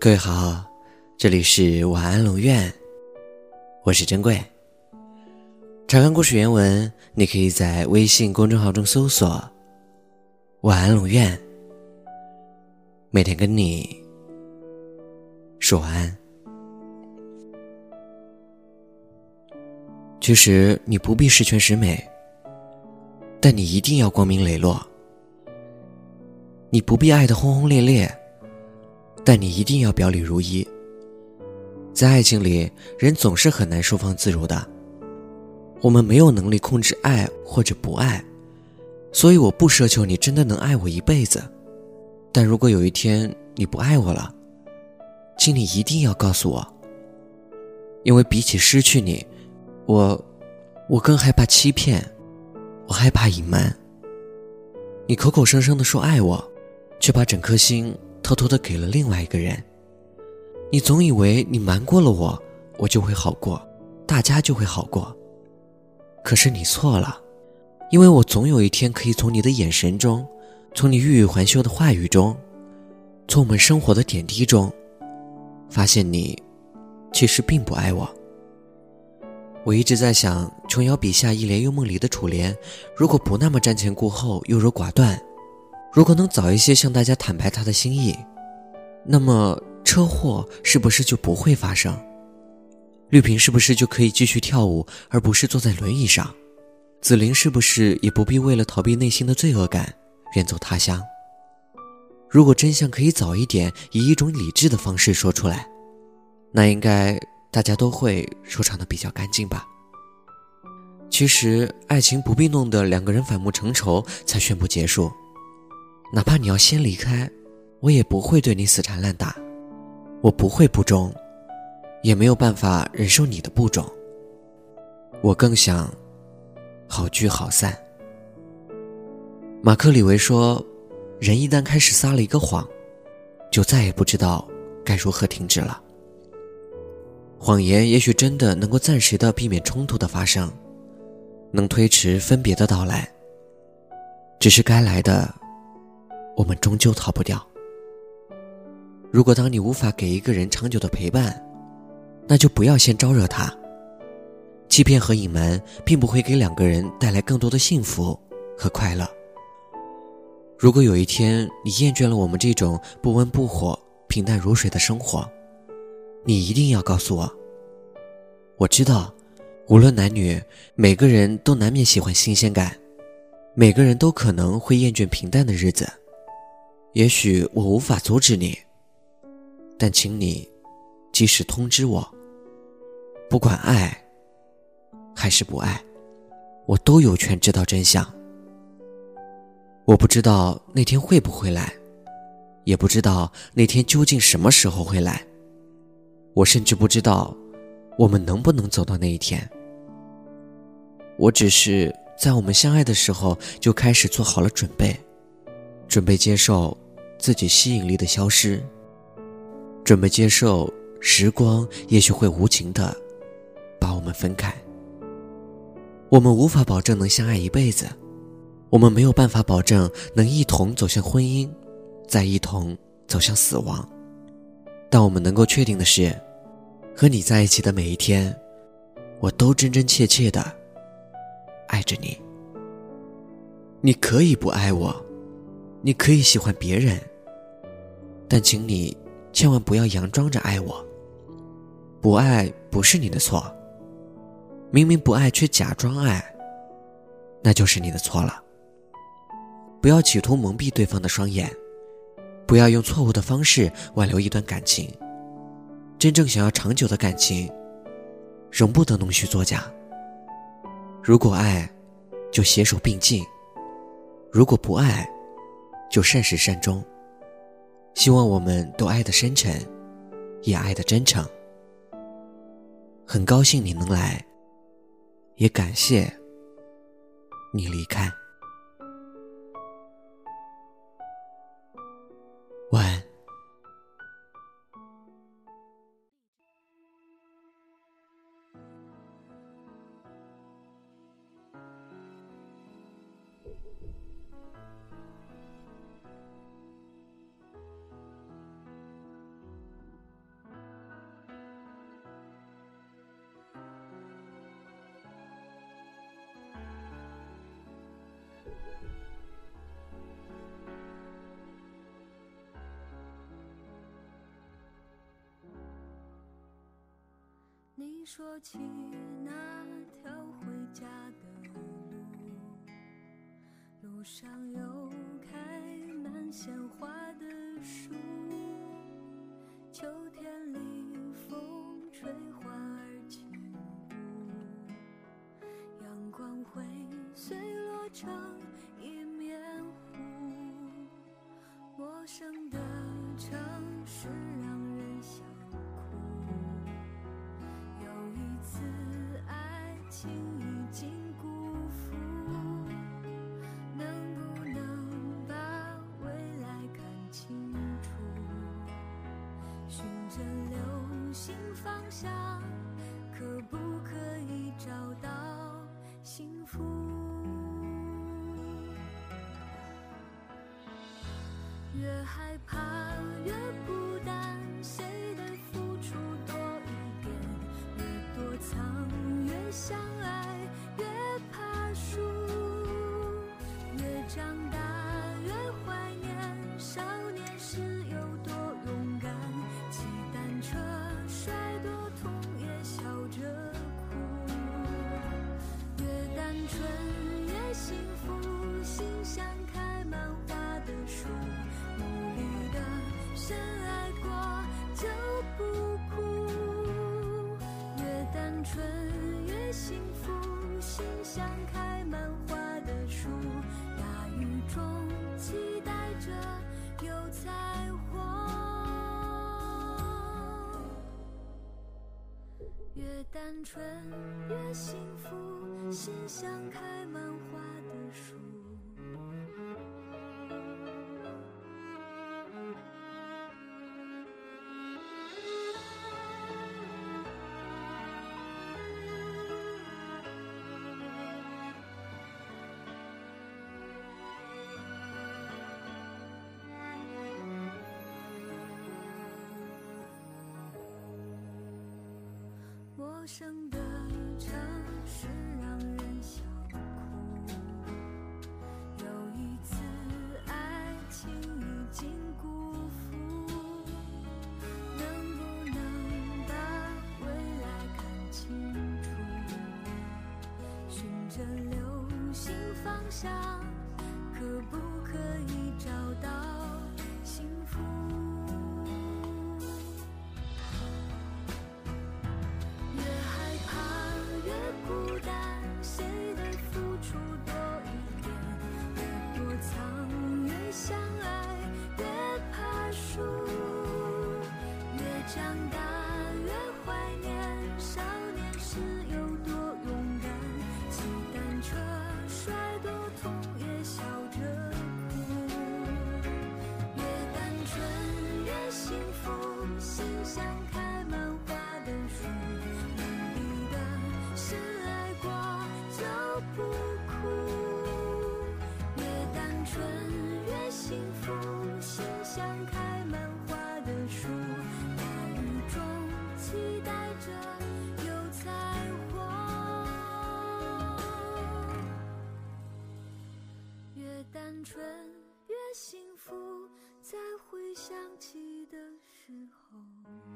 各位好，这里是晚安龙院，我是珍贵。查看故事原文，你可以在微信公众号中搜索“晚安龙院”，每天跟你说晚安。其实你不必十全十美，但你一定要光明磊落。你不必爱的轰轰烈烈。但你一定要表里如一。在爱情里，人总是很难收放自如的。我们没有能力控制爱或者不爱，所以我不奢求你真的能爱我一辈子。但如果有一天你不爱我了，请你一定要告诉我。因为比起失去你，我，我更害怕欺骗，我害怕隐瞒。你口口声声的说爱我，却把整颗心。偷偷的给了另外一个人，你总以为你瞒过了我，我就会好过，大家就会好过。可是你错了，因为我总有一天可以从你的眼神中，从你欲语还休的话语中，从我们生活的点滴中，发现你其实并不爱我。我一直在想，琼瑶笔下一帘幽梦里的楚莲，如果不那么瞻前顾后、优柔寡断。如果能早一些向大家坦白他的心意，那么车祸是不是就不会发生？绿萍是不是就可以继续跳舞，而不是坐在轮椅上？紫菱是不是也不必为了逃避内心的罪恶感，远走他乡？如果真相可以早一点，以一种理智的方式说出来，那应该大家都会收场的比较干净吧？其实，爱情不必弄得两个人反目成仇才宣布结束。哪怕你要先离开，我也不会对你死缠烂打，我不会不忠，也没有办法忍受你的不忠。我更想好聚好散。马克·李维说：“人一旦开始撒了一个谎，就再也不知道该如何停止了。谎言也许真的能够暂时的避免冲突的发生，能推迟分别的到来。只是该来的。”我们终究逃不掉。如果当你无法给一个人长久的陪伴，那就不要先招惹他。欺骗和隐瞒并不会给两个人带来更多的幸福和快乐。如果有一天你厌倦了我们这种不温不火、平淡如水的生活，你一定要告诉我。我知道，无论男女，每个人都难免喜欢新鲜感，每个人都可能会厌倦平淡的日子。也许我无法阻止你，但请你及时通知我。不管爱还是不爱，我都有权知道真相。我不知道那天会不会来，也不知道那天究竟什么时候会来。我甚至不知道我们能不能走到那一天。我只是在我们相爱的时候就开始做好了准备，准备接受。自己吸引力的消失，准备接受时光也许会无情的把我们分开。我们无法保证能相爱一辈子，我们没有办法保证能一同走向婚姻，再一同走向死亡。但我们能够确定的是，和你在一起的每一天，我都真真切切的爱着你。你可以不爱我。你可以喜欢别人，但请你千万不要佯装着爱我。不爱不是你的错，明明不爱却假装爱，那就是你的错了。不要企图蒙蔽对方的双眼，不要用错误的方式挽留一段感情。真正想要长久的感情，容不得弄虚作假。如果爱，就携手并进；如果不爱，就善始善终。希望我们都爱得深沉，也爱得真诚。很高兴你能来，也感谢你离开。晚安。你说起那条回家的路，路上有开满鲜花的树，秋天里风吹花儿轻舞，阳光会碎落成一面湖，陌生的城市。方向，可不可以找到幸福？越害怕越孤单，谁的付出多一点？越躲藏越相爱，越怕输。越长大春越幸福，心像开满花陌生的城市让人想哭。有一次，爱情已经辜负，能不能把未来看清楚？循着流星方向，可不可以找到春越幸福，在回想起的时候。